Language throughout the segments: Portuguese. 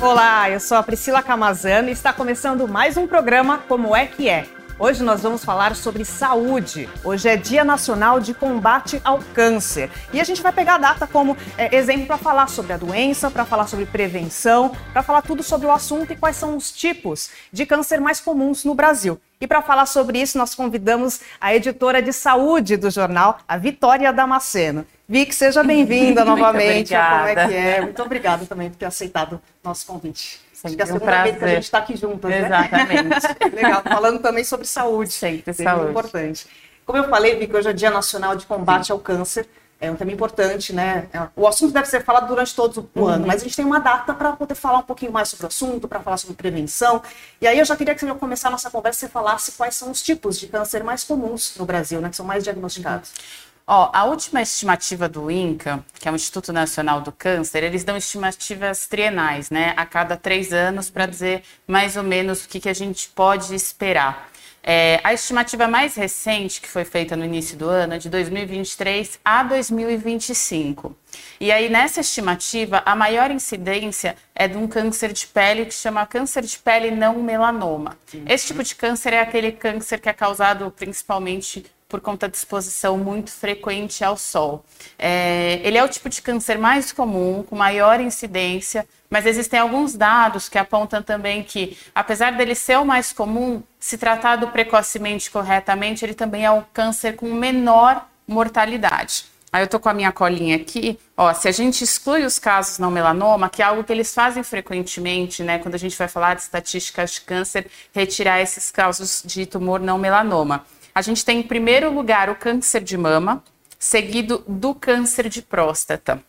Olá, eu sou a Priscila Camazano e está começando mais um programa Como é que é. Hoje nós vamos falar sobre saúde. Hoje é Dia Nacional de Combate ao Câncer. E a gente vai pegar a data como é, exemplo para falar sobre a doença, para falar sobre prevenção, para falar tudo sobre o assunto e quais são os tipos de câncer mais comuns no Brasil. E para falar sobre isso, nós convidamos a editora de saúde do jornal, a Vitória Damasceno. Vic, seja bem-vinda novamente. Como é que é? Muito obrigada também por ter aceitado nosso convite. Sempre Acho que é a segunda um vez que a gente está aqui juntas, né? Exatamente. Legal, falando também sobre saúde. Sempre saúde. importante. Como eu falei, Vic, hoje é Dia Nacional de Combate Sim. ao Câncer. É um tema importante, né? É, o assunto deve ser falado durante todo o uhum. ano, mas a gente tem uma data para poder falar um pouquinho mais sobre o assunto, para falar sobre prevenção. E aí eu já queria que você começar a nossa conversa e falasse quais são os tipos de câncer mais comuns no Brasil, né? Que são mais diagnosticados. Uhum. Ó, a última estimativa do INCA, que é o Instituto Nacional do Câncer, eles dão estimativas trienais, né? A cada três anos, para dizer mais ou menos o que, que a gente pode esperar. É, a estimativa mais recente, que foi feita no início do ano, é de 2023 a 2025. E aí, nessa estimativa, a maior incidência é de um câncer de pele que chama câncer de pele não melanoma. Esse tipo de câncer é aquele câncer que é causado principalmente por conta de exposição muito frequente ao sol. É, ele é o tipo de câncer mais comum, com maior incidência, mas existem alguns dados que apontam também que, apesar dele ser o mais comum, se tratado precocemente corretamente, ele também é o câncer com menor mortalidade. Aí eu tô com a minha colinha aqui, ó, se a gente exclui os casos não melanoma, que é algo que eles fazem frequentemente, né, quando a gente vai falar de estatísticas de câncer, retirar esses casos de tumor não melanoma. A gente tem em primeiro lugar o câncer de mama, seguido do câncer de próstata.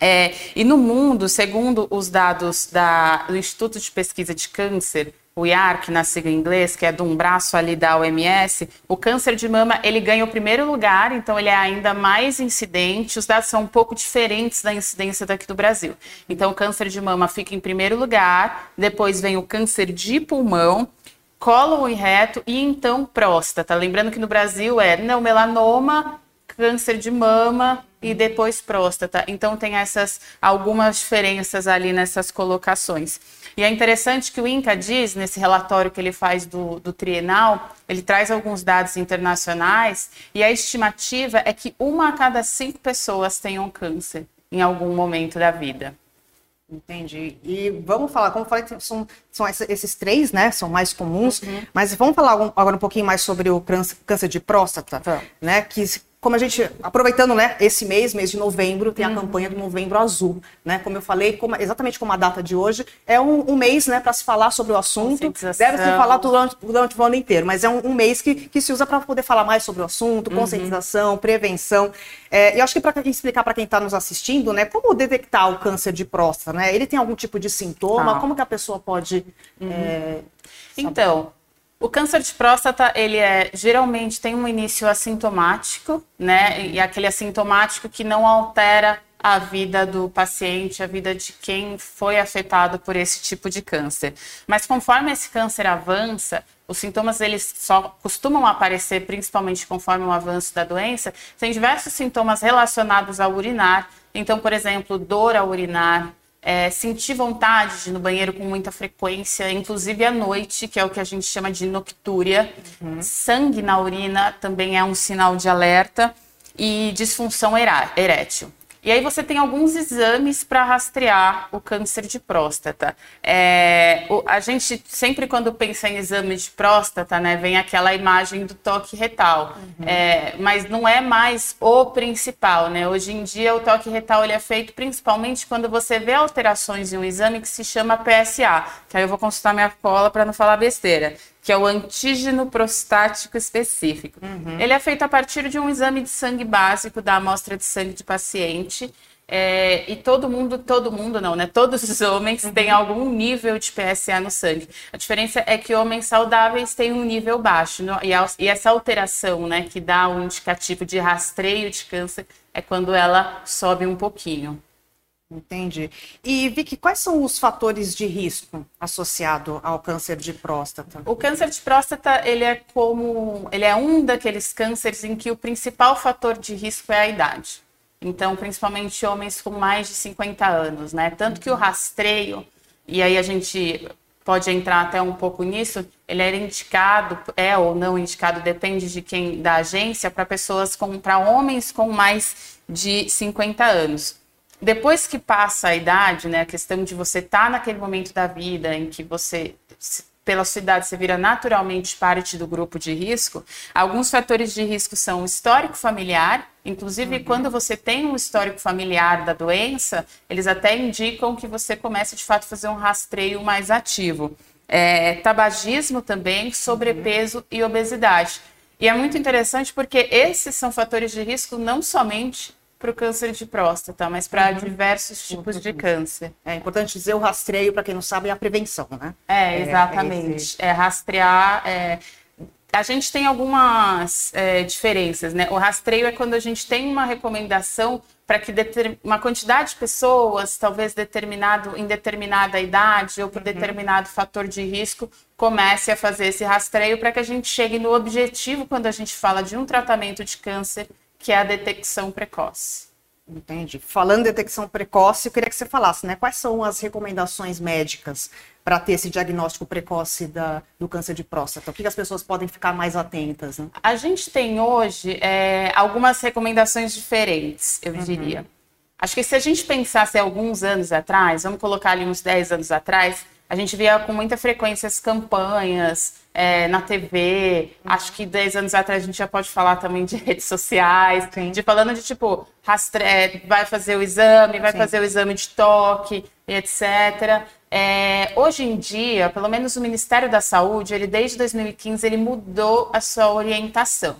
É, e no mundo, segundo os dados da, do Instituto de Pesquisa de Câncer, o IARC, na sigla em inglês, que é de um braço ali da OMS, o câncer de mama ele ganha o primeiro lugar, então ele é ainda mais incidente. Os dados são um pouco diferentes da incidência daqui do Brasil. Então o câncer de mama fica em primeiro lugar, depois vem o câncer de pulmão, cólon e reto e então próstata. Lembrando que no Brasil é não melanoma, câncer de mama e depois próstata. Então tem essas algumas diferenças ali nessas colocações. E é interessante que o INCA diz, nesse relatório que ele faz do, do trienal, ele traz alguns dados internacionais e a estimativa é que uma a cada cinco pessoas tenham câncer em algum momento da vida. Entendi. E vamos falar, como eu falei, são, são esses três, né? São mais comuns, uhum. mas vamos falar agora um pouquinho mais sobre o câncer de próstata, tá. né? Que como a gente, aproveitando né, esse mês, mês de novembro, tem a uhum. campanha do Novembro Azul. Né? Como eu falei, como, exatamente como a data de hoje, é um, um mês né, para se falar sobre o assunto. Deve se falar durante, durante o ano inteiro, mas é um, um mês que, que se usa para poder falar mais sobre o assunto, uhum. conscientização, uhum. prevenção. É, eu acho que para explicar para quem está nos assistindo, né, como detectar o câncer de próstata, né? Ele tem algum tipo de sintoma? Tá. Como que a pessoa pode. Uhum. É, então. O câncer de próstata, ele é geralmente tem um início assintomático, né? E aquele assintomático que não altera a vida do paciente, a vida de quem foi afetado por esse tipo de câncer. Mas conforme esse câncer avança, os sintomas eles só costumam aparecer principalmente conforme o avanço da doença. Tem diversos sintomas relacionados ao urinar. Então, por exemplo, dor ao urinar, é, sentir vontade de ir no banheiro com muita frequência, inclusive à noite, que é o que a gente chama de noctúria. Uhum. Sangue na urina também é um sinal de alerta e disfunção erétil. E aí você tem alguns exames para rastrear o câncer de próstata. É, o, a gente sempre quando pensa em exame de próstata, né, vem aquela imagem do toque retal. Uhum. É, mas não é mais o principal, né? Hoje em dia o toque retal ele é feito principalmente quando você vê alterações em um exame que se chama PSA. Que aí eu vou consultar minha cola para não falar besteira que é o antígeno prostático específico. Uhum. Ele é feito a partir de um exame de sangue básico da amostra de sangue de paciente. É, e todo mundo, todo mundo não, né? Todos os homens uhum. têm algum nível de PSA no sangue. A diferença é que homens saudáveis têm um nível baixo. No, e, a, e essa alteração, né, que dá o um indicativo de rastreio de câncer, é quando ela sobe um pouquinho. Entendi. E Vicky, quais são os fatores de risco associado ao câncer de próstata? O câncer de próstata, ele é como, ele é um daqueles cânceres em que o principal fator de risco é a idade. Então, principalmente homens com mais de 50 anos, né? Tanto que o rastreio e aí a gente pode entrar até um pouco nisso, ele era indicado, é ou não indicado, depende de quem da agência, para pessoas com para homens com mais de 50 anos. Depois que passa a idade, né, a questão de você estar tá naquele momento da vida em que você pela sua idade, você vira naturalmente parte do grupo de risco. Alguns fatores de risco são o histórico familiar, inclusive uhum. quando você tem um histórico familiar da doença, eles até indicam que você comece de fato a fazer um rastreio mais ativo. É, tabagismo também, sobrepeso uhum. e obesidade. E é muito interessante porque esses são fatores de risco não somente para o câncer de próstata, mas para uhum. diversos tipos uhum. de câncer. É importante dizer o rastreio, para quem não sabe, é a prevenção, né? É, exatamente. É, é, é rastrear. É... A gente tem algumas é, diferenças, né? O rastreio é quando a gente tem uma recomendação para que uma quantidade de pessoas, talvez determinado, em determinada idade ou por uhum. determinado fator de risco, comece a fazer esse rastreio para que a gente chegue no objetivo quando a gente fala de um tratamento de câncer que é a detecção precoce. Entendi. Falando em detecção precoce, eu queria que você falasse, né? Quais são as recomendações médicas para ter esse diagnóstico precoce da, do câncer de próstata? O que, as pessoas podem ficar mais atentas? Né? A gente tem hoje é, algumas recomendações diferentes, eu uhum. diria. Acho que se a gente pensasse alguns anos atrás, vamos colocar ali uns 10 anos atrás, a gente via com muita frequência as campanhas é, na TV. Uhum. Acho que 10 anos atrás a gente já pode falar também de redes sociais, Sim. de falando de tipo, rastre... É, vai fazer o exame, vai Sim. fazer o exame de toque, etc. É, hoje em dia, pelo menos o Ministério da Saúde, ele desde 2015 ele mudou a sua orientação.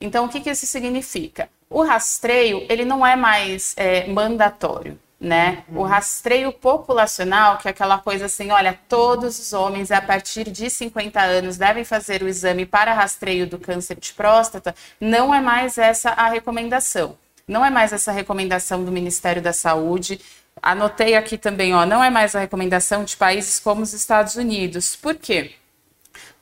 Então, o que, que isso significa? O rastreio ele não é mais é, mandatório né? Uhum. O rastreio populacional, que é aquela coisa assim, olha, todos os homens a partir de 50 anos devem fazer o exame para rastreio do câncer de próstata, não é mais essa a recomendação. Não é mais essa recomendação do Ministério da Saúde. Anotei aqui também, ó, não é mais a recomendação de países como os Estados Unidos. Por quê?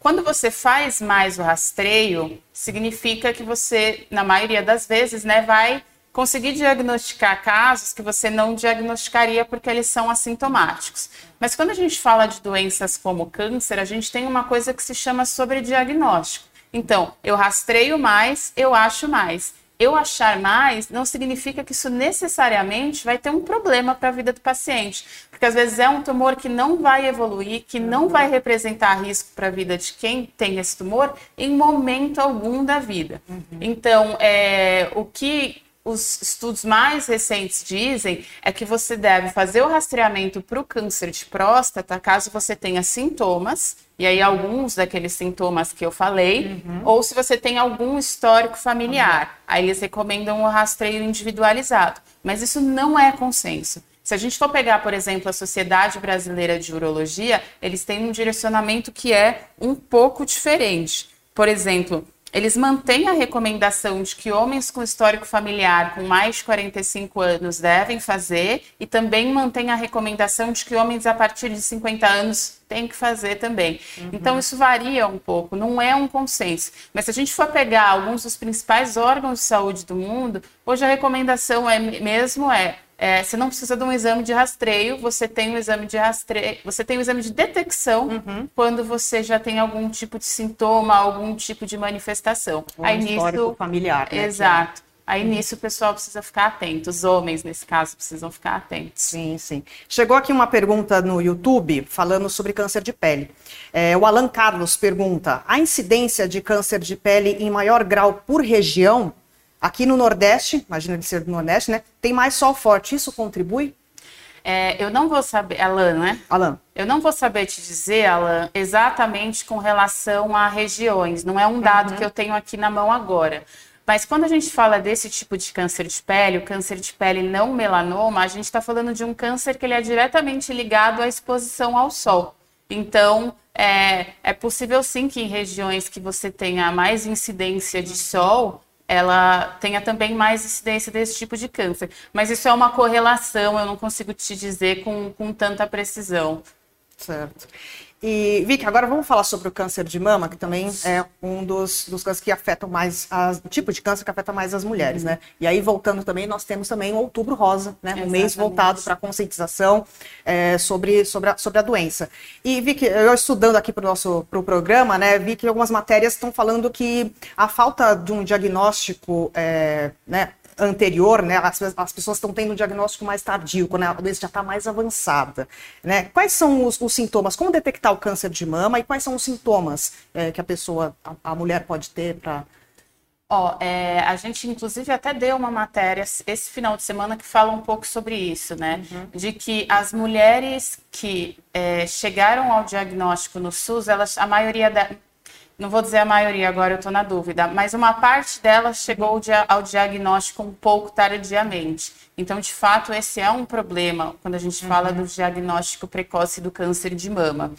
Quando você faz mais o rastreio, significa que você, na maioria das vezes, né, vai conseguir diagnosticar casos que você não diagnosticaria porque eles são assintomáticos. Mas quando a gente fala de doenças como câncer, a gente tem uma coisa que se chama sobrediagnóstico. Então, eu rastreio mais, eu acho mais. Eu achar mais não significa que isso necessariamente vai ter um problema para a vida do paciente, porque às vezes é um tumor que não vai evoluir, que não vai representar risco para a vida de quem tem esse tumor em momento algum da vida. Uhum. Então, é, o que os estudos mais recentes dizem é que você deve fazer o rastreamento para o câncer de próstata caso você tenha sintomas, e aí alguns daqueles sintomas que eu falei, uhum. ou se você tem algum histórico familiar. Uhum. Aí eles recomendam o rastreio individualizado. Mas isso não é consenso. Se a gente for pegar, por exemplo, a Sociedade Brasileira de Urologia, eles têm um direcionamento que é um pouco diferente. Por exemplo, eles mantêm a recomendação de que homens com histórico familiar com mais de 45 anos devem fazer e também mantêm a recomendação de que homens a partir de 50 anos têm que fazer também. Uhum. Então, isso varia um pouco, não é um consenso. Mas se a gente for pegar alguns dos principais órgãos de saúde do mundo, hoje a recomendação é mesmo é é, você não precisa de um exame de rastreio, você tem um exame de rastreio, você tem um exame de detecção uhum. quando você já tem algum tipo de sintoma, algum tipo de manifestação. Um Aí nisso familiar, né? Exato. Aí uhum. nisso o pessoal precisa ficar atento, os homens nesse caso precisam ficar atentos. Sim, sim. Chegou aqui uma pergunta no YouTube falando sobre câncer de pele. É, o Alan Carlos pergunta: a incidência de câncer de pele em maior grau por região Aqui no Nordeste, imagina ele ser do Nordeste, né? Tem mais sol forte. Isso contribui? É, eu não vou saber, Alan, né? Alan. Eu não vou saber te dizer, Alan, exatamente com relação a regiões. Não é um dado uhum. que eu tenho aqui na mão agora. Mas quando a gente fala desse tipo de câncer de pele, o câncer de pele não melanoma, a gente está falando de um câncer que ele é diretamente ligado à exposição ao sol. Então, é, é possível sim que em regiões que você tenha mais incidência de sol, ela tenha também mais incidência desse tipo de câncer. Mas isso é uma correlação, eu não consigo te dizer com, com tanta precisão. Certo. E, Vicky, agora vamos falar sobre o câncer de mama, que também é um dos, dos cânceres que afetam mais, as, o tipo de câncer que afeta mais as mulheres, uhum. né? E aí, voltando também, nós temos também o Outubro Rosa, né? Um mês voltado para a conscientização é, sobre, sobre, a, sobre a doença. E, Vicky, eu estudando aqui para o nosso pro programa, né, vi que algumas matérias estão falando que a falta de um diagnóstico é, né, anterior, né, as, as pessoas estão tendo um diagnóstico mais tardio, quando a doença já está mais avançada. Né? Quais são os, os, sintomas? Como detectar o câncer de mama e quais são os sintomas é, que a pessoa, a, a mulher pode ter para Ó, oh, é, a gente inclusive até deu uma matéria esse final de semana que fala um pouco sobre isso, né? Uhum. De que as mulheres que é, chegaram ao diagnóstico no SUS, elas, a maioria, não vou dizer a maioria, agora eu estou na dúvida, mas uma parte delas chegou ao diagnóstico um pouco tardiamente. Então, de fato, esse é um problema quando a gente fala uhum. do diagnóstico precoce do câncer de mama.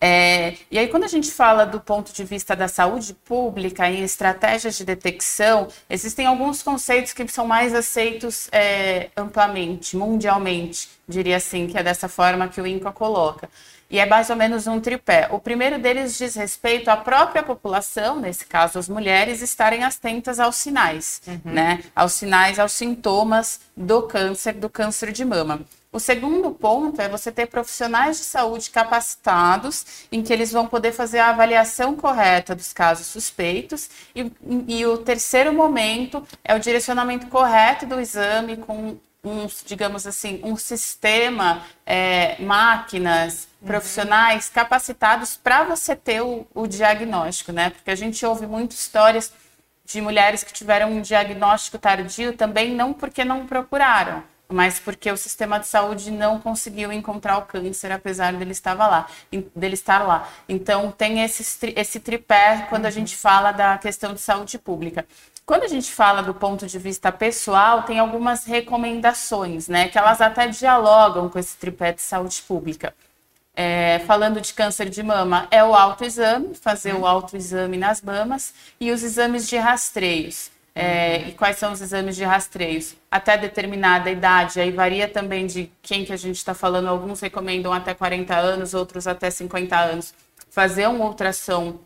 É, e aí, quando a gente fala do ponto de vista da saúde pública em estratégias de detecção, existem alguns conceitos que são mais aceitos é, amplamente, mundialmente, diria assim, que é dessa forma que o INCA coloca. E é mais ou menos um tripé. O primeiro deles diz respeito à própria população, nesse caso as mulheres, estarem atentas aos sinais, uhum. né? Aos sinais, aos sintomas do câncer, do câncer de mama. O segundo ponto é você ter profissionais de saúde capacitados, em que eles vão poder fazer a avaliação correta dos casos suspeitos. E, e o terceiro momento é o direcionamento correto do exame com um, digamos assim, um sistema, é, máquinas. Profissionais capacitados para você ter o, o, diagnóstico, né? Porque a gente ouve muitas histórias de mulheres que tiveram um diagnóstico tardio também não porque não procuraram, mas porque o sistema de saúde não conseguiu encontrar o câncer, apesar dele estar lá. Dele estar lá. Então, tem esse, esse tripé quando a gente fala da questão de saúde pública. Quando a gente fala do ponto de vista pessoal, tem algumas recomendações, né? Que elas até dialogam com esse tripé de saúde pública. É, falando de câncer de mama, é o autoexame, fazer o autoexame nas mamas e os exames de rastreios. É, e quais são os exames de rastreios? Até determinada idade, aí varia também de quem que a gente está falando. Alguns recomendam até 40 anos, outros até 50 anos. Fazer um ultrassom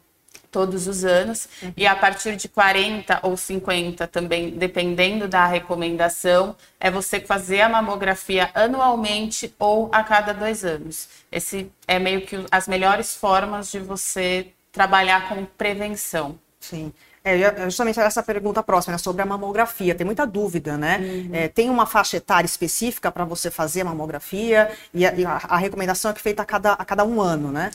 todos os anos, uhum. e a partir de 40 ou 50 também, dependendo da recomendação, é você fazer a mamografia anualmente ou a cada dois anos. Esse é meio que as melhores formas de você trabalhar com prevenção. Sim. É, justamente essa pergunta próxima, né, sobre a mamografia. Tem muita dúvida, né? Uhum. É, tem uma faixa etária específica para você fazer a mamografia e a, a, recomendação é que é feita a cada, a cada um ano, né?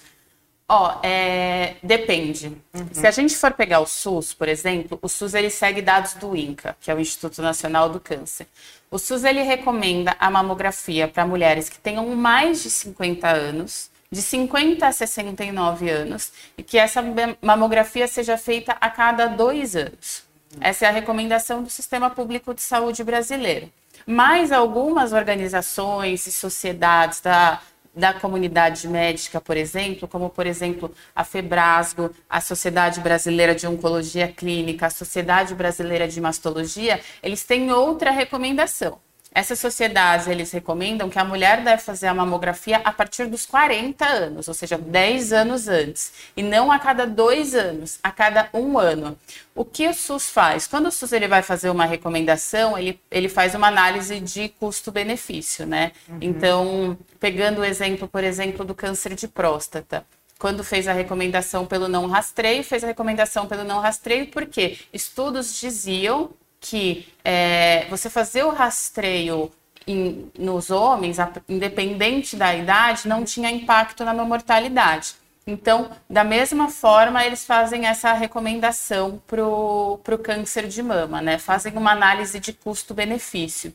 Ó, é, depende. Uhum. Se a gente for pegar o SUS, por exemplo, o SUS ele segue dados do INCA, que é o Instituto Nacional do Câncer. O SUS ele recomenda a mamografia para mulheres que tenham mais de 50 anos, de 50 a 69 anos, e que essa mamografia seja feita a cada dois anos. Essa é a recomendação do Sistema Público de Saúde brasileiro. Mas algumas organizações e sociedades da da comunidade médica, por exemplo, como, por exemplo, a FEBRASGO, a Sociedade Brasileira de Oncologia Clínica, a Sociedade Brasileira de Mastologia, eles têm outra recomendação. Essas sociedades, eles recomendam que a mulher deve fazer a mamografia a partir dos 40 anos, ou seja, 10 anos antes, e não a cada dois anos, a cada um ano. O que o SUS faz? Quando o SUS ele vai fazer uma recomendação, ele, ele faz uma análise de custo-benefício, né? Uhum. Então, pegando o exemplo, por exemplo, do câncer de próstata quando fez a recomendação pelo não rastreio, fez a recomendação pelo não rastreio porque estudos diziam que é, você fazer o rastreio em, nos homens, independente da idade, não tinha impacto na mortalidade. Então, da mesma forma, eles fazem essa recomendação para o câncer de mama, né? Fazem uma análise de custo-benefício.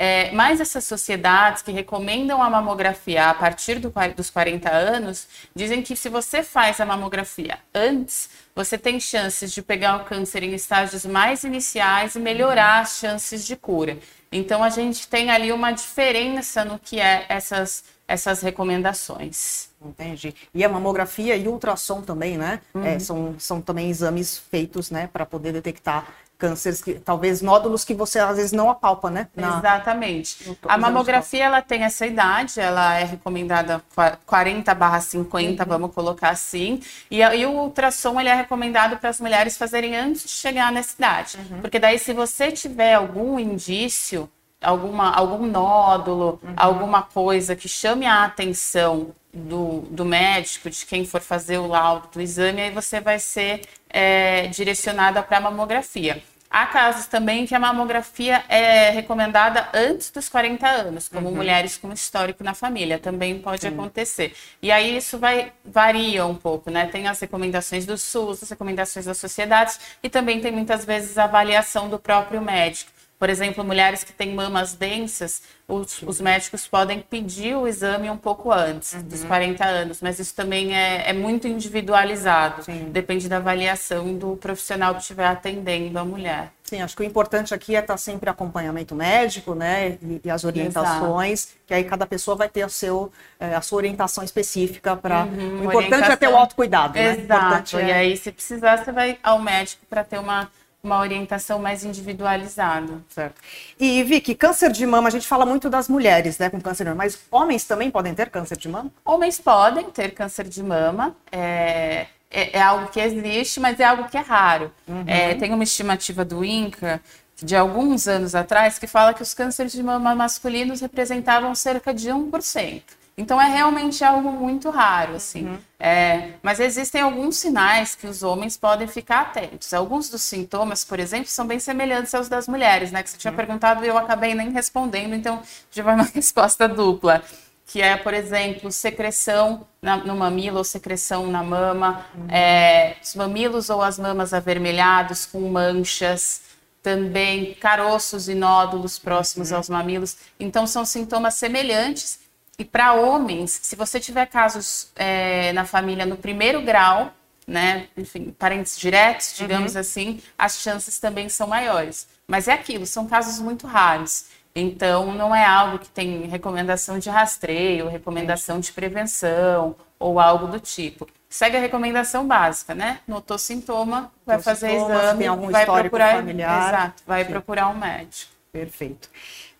É, mas essas sociedades que recomendam a mamografia a partir do, dos 40 anos dizem que se você faz a mamografia antes, você tem chances de pegar o câncer em estágios mais iniciais e melhorar as chances de cura. Então a gente tem ali uma diferença no que é essas, essas recomendações. Entendi. E a mamografia e o ultrassom também, né? Uhum. É, são, são também exames feitos, né, para poder detectar cânceres, que, talvez nódulos que você às vezes não apalpa, né? Na, Exatamente. A mamografia ela tem essa idade, ela é recomendada 40 barra 50, uhum. vamos colocar assim. E, e, o ultrassom ele é recomendado para as mulheres fazerem antes de chegar nessa idade. Uhum. Porque daí, se você tiver algum indício, alguma, algum nódulo, uhum. alguma coisa que chame a atenção do, do médico, de quem for fazer o laudo do exame, aí você vai ser é, direcionada para a mamografia. Há casos também que a mamografia é recomendada antes dos 40 anos, como uhum. mulheres com histórico na família, também pode uhum. acontecer. E aí isso vai varia um pouco, né? Tem as recomendações do SUS, as recomendações das sociedades e também tem muitas vezes a avaliação do próprio médico. Por exemplo, mulheres que têm mamas densas, os, os médicos podem pedir o exame um pouco antes uhum. dos 40 anos, mas isso também é, é muito individualizado. Sim. Depende da avaliação do profissional que estiver atendendo a mulher. Sim, acho que o importante aqui é estar sempre acompanhamento médico, né, e, e as orientações, Exato. que aí cada pessoa vai ter a, seu, é, a sua orientação específica para. Uhum, o importante orientação... é ter o autocuidado, Exato. né? Exato. É... E aí, se precisar, você vai ao médico para ter uma uma orientação mais individualizada. Certo. E Vicky, câncer de mama, a gente fala muito das mulheres, né, com câncer de mama, mas homens também podem ter câncer de mama? Homens podem ter câncer de mama, é, é, é algo que existe, mas é algo que é raro. Uhum. É, tem uma estimativa do INCA de alguns anos atrás que fala que os cânceres de mama masculinos representavam cerca de 1%. Então é realmente algo muito raro, assim. Uhum. É, mas existem alguns sinais que os homens podem ficar atentos. Alguns dos sintomas, por exemplo, são bem semelhantes aos das mulheres, né? Que você tinha uhum. perguntado e eu acabei nem respondendo, então já vai uma resposta dupla. Que é, por exemplo, secreção na, no mamilo ou secreção na mama, uhum. é, os mamilos ou as mamas avermelhados com manchas, também caroços e nódulos próximos uhum. aos mamilos. Então, são sintomas semelhantes e para homens, se você tiver casos é, na família no primeiro grau, né, enfim, parentes diretos, digamos uhum. assim, as chances também são maiores. Mas é aquilo, são casos muito raros. Então, não é algo que tem recomendação de rastreio, recomendação de prevenção ou algo do tipo. Segue a recomendação básica, né? Notou sintoma, vai fazer exame, vai procurar, familiar. Exato, vai Sim. procurar um médico. Perfeito.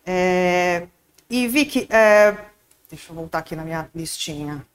É, e Vicky, é, Deixa eu voltar aqui na minha listinha.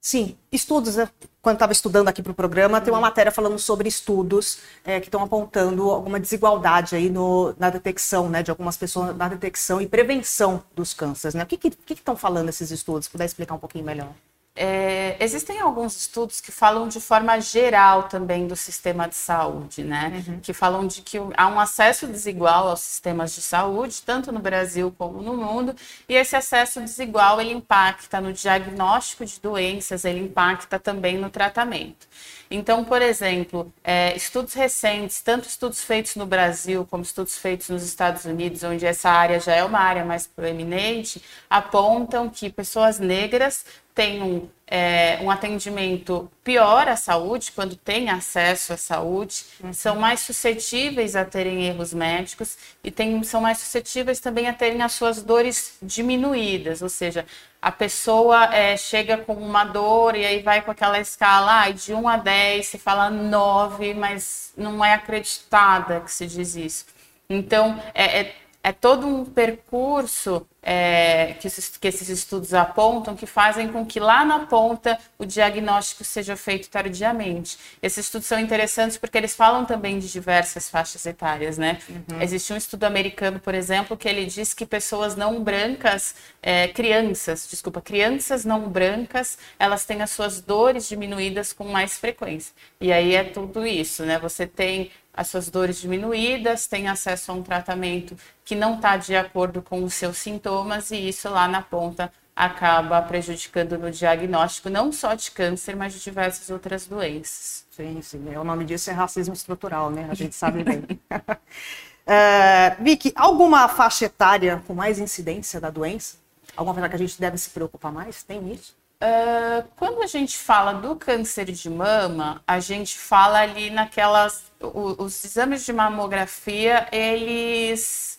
Sim, estudos. Né? Quando estava estudando aqui para o programa, tem uma uhum. matéria falando sobre estudos é, que estão apontando alguma desigualdade aí no, na detecção, né, de algumas pessoas na detecção e prevenção dos cânceres, né? O que que estão falando esses estudos? Se puder explicar um pouquinho melhor. É, existem alguns estudos que falam de forma geral também do sistema de saúde, né? Uhum. Que falam de que há um acesso desigual aos sistemas de saúde, tanto no Brasil como no mundo, e esse acesso desigual ele impacta no diagnóstico de doenças, ele impacta também no tratamento. Então, por exemplo, é, estudos recentes, tanto estudos feitos no Brasil como estudos feitos nos Estados Unidos, onde essa área já é uma área mais proeminente, apontam que pessoas negras têm um, é, um atendimento pior à saúde, quando têm acesso à saúde, uhum. são mais suscetíveis a terem erros médicos e tem, são mais suscetíveis também a terem as suas dores diminuídas, ou seja, a pessoa é, chega com uma dor e aí vai com aquela escala ah, de 1 a 10, se fala 9, mas não é acreditada que se diz isso. Então, é, é, é todo um percurso é, que, esses, que, esses, estudos apontam que fazem com que lá na ponta o diagnóstico seja feito tardiamente. Esses estudos são interessantes porque eles falam também de diversas faixas etárias, né? Uhum. Existe um estudo americano, por exemplo, que ele diz que pessoas não brancas, é, crianças, desculpa, crianças não brancas, elas têm as suas dores diminuídas com mais frequência. E aí é tudo isso, né? Você tem as suas dores diminuídas, tem acesso a um tratamento que não está de acordo com os seus sintomas e isso lá na ponta acaba prejudicando no diagnóstico não só de câncer, mas de diversas outras doenças. Sim, sim. O nome disso é racismo estrutural, né? A gente sabe bem. é, Vicky, alguma faixa etária com mais incidência da doença? Alguma coisa que a gente deve se preocupar mais? Tem isso? Uh, quando a gente fala do câncer de mama, a gente fala ali naquelas. O, os exames de mamografia, eles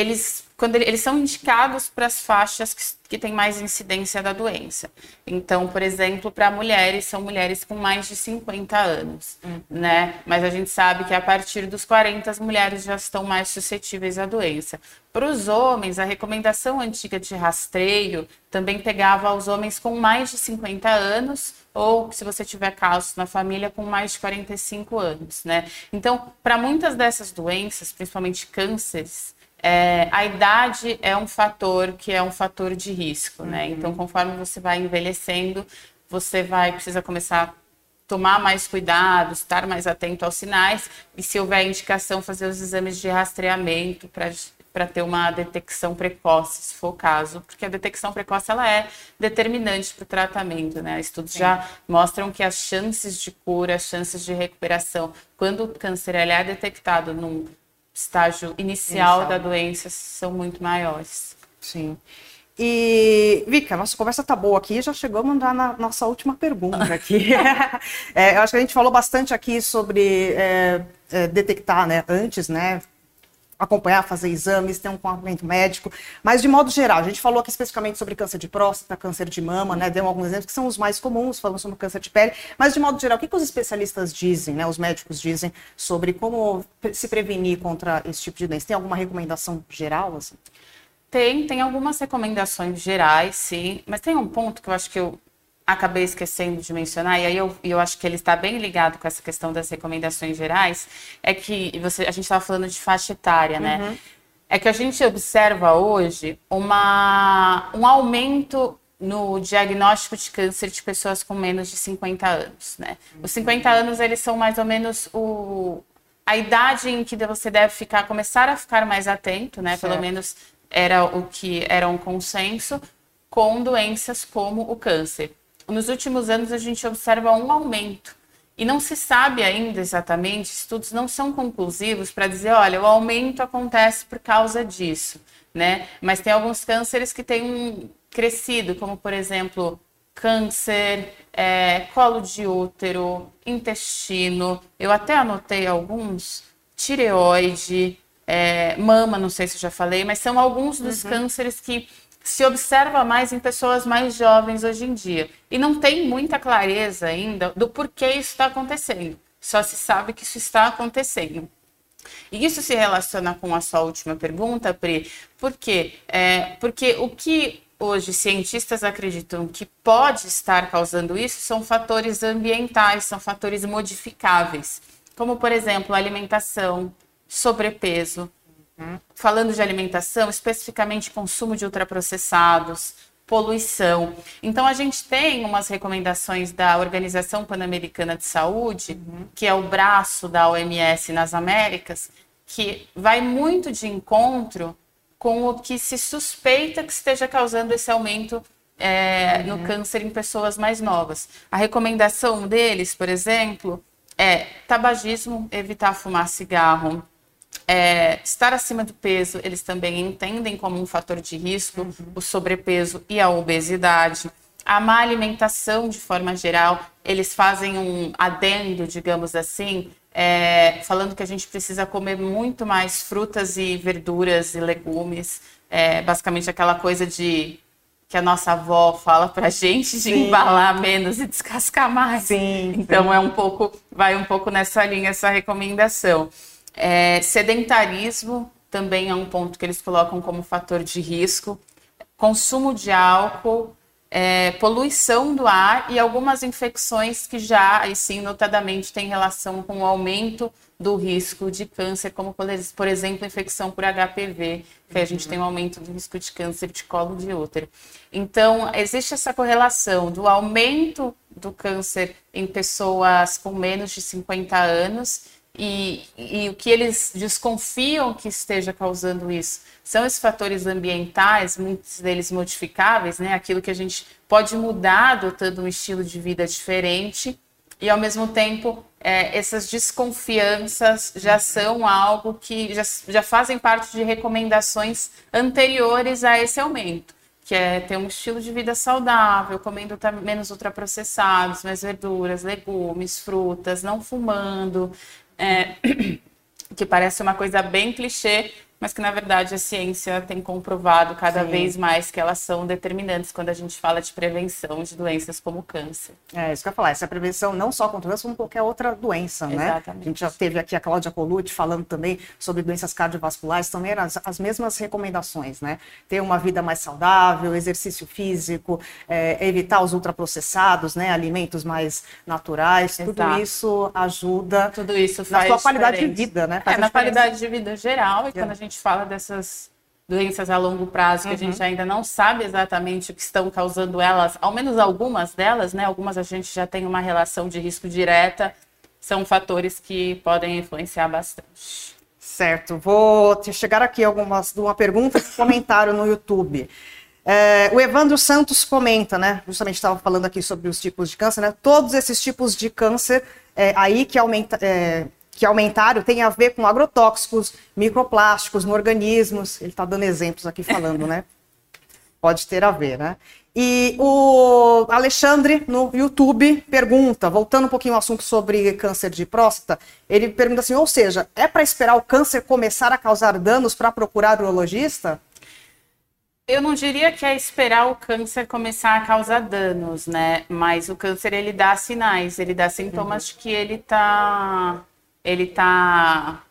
eles, quando eles são indicados para as faixas que, que têm mais incidência da doença. Então, por exemplo, para mulheres, são mulheres com mais de 50 anos, uhum. né? Mas a gente sabe que a partir dos 40 as mulheres já estão mais suscetíveis à doença. Para os homens, a recomendação antiga de rastreio também pegava os homens com mais de 50 anos ou se você tiver casos na família com mais de 45 anos, né? Então, para muitas dessas doenças, principalmente cânceres, é, a idade é um fator que é um fator de risco, né? Uhum. Então, conforme você vai envelhecendo, você vai precisar começar a tomar mais cuidado, estar mais atento aos sinais e, se houver indicação, fazer os exames de rastreamento para para ter uma detecção precoce, se for o caso, porque a detecção precoce ela é determinante para o tratamento, né? Estudos Sim. já mostram que as chances de cura, as chances de recuperação, quando o câncer é detectado num estágio inicial, inicial. da doença, são muito maiores. Sim. E, Vika, nossa conversa tá boa aqui, já mandar na nossa última pergunta aqui. é, eu acho que a gente falou bastante aqui sobre é, é, detectar, né, antes, né, acompanhar, fazer exames, ter um acompanhamento médico. Mas, de modo geral, a gente falou aqui especificamente sobre câncer de próstata, câncer de mama, né? Deu alguns exemplos que são os mais comuns, falamos sobre câncer de pele. Mas, de modo geral, o que, que os especialistas dizem, né? Os médicos dizem sobre como se prevenir contra esse tipo de doença? Tem alguma recomendação geral, assim? Tem, tem algumas recomendações gerais, sim. Mas tem um ponto que eu acho que eu acabei esquecendo de mencionar, e aí eu, eu acho que ele está bem ligado com essa questão das recomendações gerais, é que você, a gente estava falando de faixa etária, né? Uhum. É que a gente observa hoje uma, um aumento no diagnóstico de câncer de pessoas com menos de 50 anos, né? Os 50 anos, eles são mais ou menos o, a idade em que você deve ficar, começar a ficar mais atento, né? Certo. Pelo menos era o que era um consenso, com doenças como o câncer nos últimos anos a gente observa um aumento. E não se sabe ainda exatamente, estudos não são conclusivos para dizer, olha, o aumento acontece por causa disso, né? Mas tem alguns cânceres que têm crescido, como por exemplo, câncer, é, colo de útero, intestino, eu até anotei alguns, tireoide, é, mama, não sei se eu já falei, mas são alguns dos uhum. cânceres que se observa mais em pessoas mais jovens hoje em dia. E não tem muita clareza ainda do porquê isso está acontecendo. Só se sabe que isso está acontecendo. E isso se relaciona com a sua última pergunta, Pri, por quê? É, porque o que hoje cientistas acreditam que pode estar causando isso são fatores ambientais, são fatores modificáveis, como, por exemplo, alimentação, sobrepeso, Falando de alimentação, especificamente consumo de ultraprocessados, poluição. Então, a gente tem umas recomendações da Organização Pan-Americana de Saúde, uhum. que é o braço da OMS nas Américas, que vai muito de encontro com o que se suspeita que esteja causando esse aumento é, uhum. no câncer em pessoas mais novas. A recomendação deles, por exemplo, é tabagismo, evitar fumar cigarro, é, estar acima do peso, eles também entendem como um fator de risco, uhum. o sobrepeso e a obesidade. A má alimentação, de forma geral, eles fazem um adendo, digamos assim, é, falando que a gente precisa comer muito mais frutas e verduras e legumes. É, basicamente aquela coisa de que a nossa avó fala pra gente de sim. embalar menos e descascar mais. Sim, então sim. é um pouco, vai um pouco nessa linha essa recomendação. É, sedentarismo também é um ponto que eles colocam como fator de risco. Consumo de álcool, é, poluição do ar e algumas infecções que já, e sim, notadamente, têm relação com o aumento do risco de câncer, como, por exemplo, infecção por HPV, que a gente tem um aumento do risco de câncer de colo de útero. Então, existe essa correlação do aumento do câncer em pessoas com menos de 50 anos e, e, o que eles desconfiam que esteja causando isso são esses fatores ambientais, muitos deles modificáveis, né? Aquilo que a gente pode mudar adotando um estilo de vida diferente e ao mesmo tempo é, essas desconfianças já são algo que já, já fazem parte de recomendações anteriores a esse aumento, que é ter um estilo de vida saudável, comendo menos ultraprocessados, mais verduras, legumes, frutas, não fumando, é, que parece uma coisa bem clichê, mas que na verdade a ciência tem comprovado cada Sim. vez mais que elas são determinantes quando a gente fala de prevenção de doenças como câncer. É, isso que eu ia falar, essa prevenção não só contra câncer, como qualquer outra doença, né? Exatamente. A gente já teve aqui a Cláudia Colucci falando também sobre doenças cardiovasculares, também eram as, as mesmas recomendações, né? Ter uma vida mais saudável, exercício físico, é, evitar os ultraprocessados, né? Alimentos mais naturais, Exato. tudo isso ajuda tudo isso faz na sua qualidade de vida, né? Faz é, na qualidade de vida geral, e é. quando a gente gente fala dessas doenças a longo prazo, que uhum. a gente uhum. ainda não sabe exatamente o que estão causando elas, ao menos algumas delas, né? Algumas a gente já tem uma relação de risco direta, são fatores que podem influenciar bastante. Certo, vou chegar aqui algumas uma pergunta e um comentário no YouTube. É, o Evandro Santos comenta, né? Justamente estava falando aqui sobre os tipos de câncer, né? Todos esses tipos de câncer é, aí que aumenta, é, que aumentaram tem a ver com agrotóxicos, microplásticos no organismos. Ele está dando exemplos aqui falando, né? Pode ter a ver, né? E o Alexandre, no YouTube, pergunta, voltando um pouquinho ao assunto sobre câncer de próstata, ele pergunta assim: ou seja, é para esperar o câncer começar a causar danos para procurar urologista? Eu não diria que é esperar o câncer começar a causar danos, né? Mas o câncer ele dá sinais, ele dá sintomas uhum. de que ele está ele está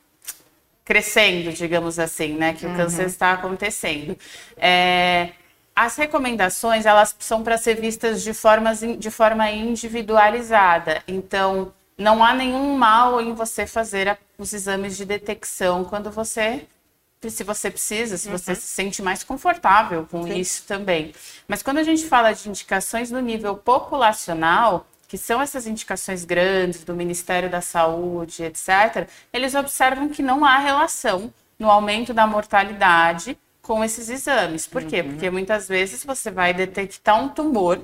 crescendo, digamos assim, né? Que uhum. o câncer está acontecendo. É, as recomendações, elas são para ser vistas de, formas, de forma individualizada. Então, não há nenhum mal em você fazer a, os exames de detecção quando você se você precisa, se você uhum. se sente mais confortável com Sim. isso também. Mas quando a gente fala de indicações no nível populacional, que são essas indicações grandes do Ministério da Saúde, etc., eles observam que não há relação no aumento da mortalidade com esses exames. Por quê? Uhum. Porque muitas vezes você vai detectar um tumor,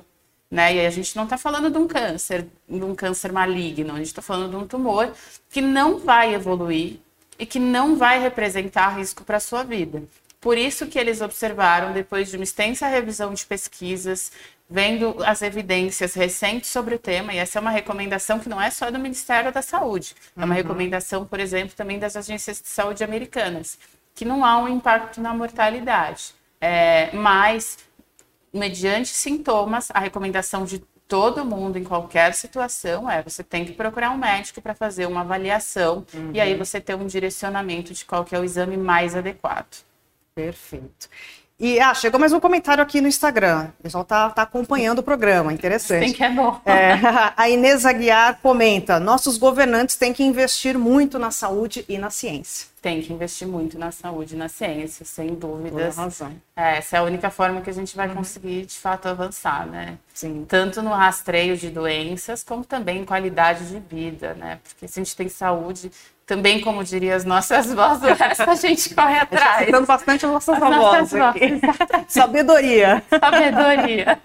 né? E a gente não está falando de um câncer, de um câncer maligno, a gente está falando de um tumor que não vai evoluir e que não vai representar risco para a sua vida. Por isso que eles observaram, depois de uma extensa revisão de pesquisas, vendo as evidências recentes sobre o tema, e essa é uma recomendação que não é só do Ministério da Saúde, é uma uhum. recomendação, por exemplo, também das agências de saúde americanas, que não há um impacto na mortalidade. É, mas, mediante sintomas, a recomendação de todo mundo, em qualquer situação, é você tem que procurar um médico para fazer uma avaliação uhum. e aí uhum. você ter um direcionamento de qual é o exame mais adequado. Perfeito. E ah, chegou mais um comentário aqui no Instagram. O pessoal tá, tá acompanhando o programa, interessante. Tem que é bom. É, a Inês Aguiar comenta: nossos governantes têm que investir muito na saúde e na ciência. Tem que investir muito na saúde e na ciência, sem dúvidas. Toda razão. É, essa é a única forma que a gente vai uhum. conseguir, de fato, avançar, né? Sim. Tanto no rastreio de doenças, como também em qualidade de vida, né? Porque se a gente tem saúde, também, como diria as nossas vozes, a gente corre atrás. Citando bastante as nossas avós aqui. Sabedoria. Sabedoria.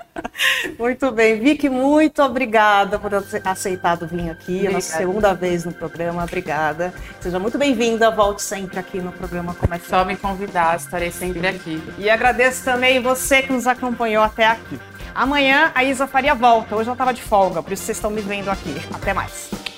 Muito bem. Vicky, muito obrigada por ter aceitado vir aqui. Obrigada. É a nossa segunda vez no programa. Obrigada. Seja muito bem-vinda. Volte sempre aqui no programa Comercial. Só me convidar, estarei sempre aqui. E agradeço também você que nos acompanhou até aqui. Amanhã a Isa Faria volta. Hoje ela estava de folga, por isso vocês estão me vendo aqui. Até mais.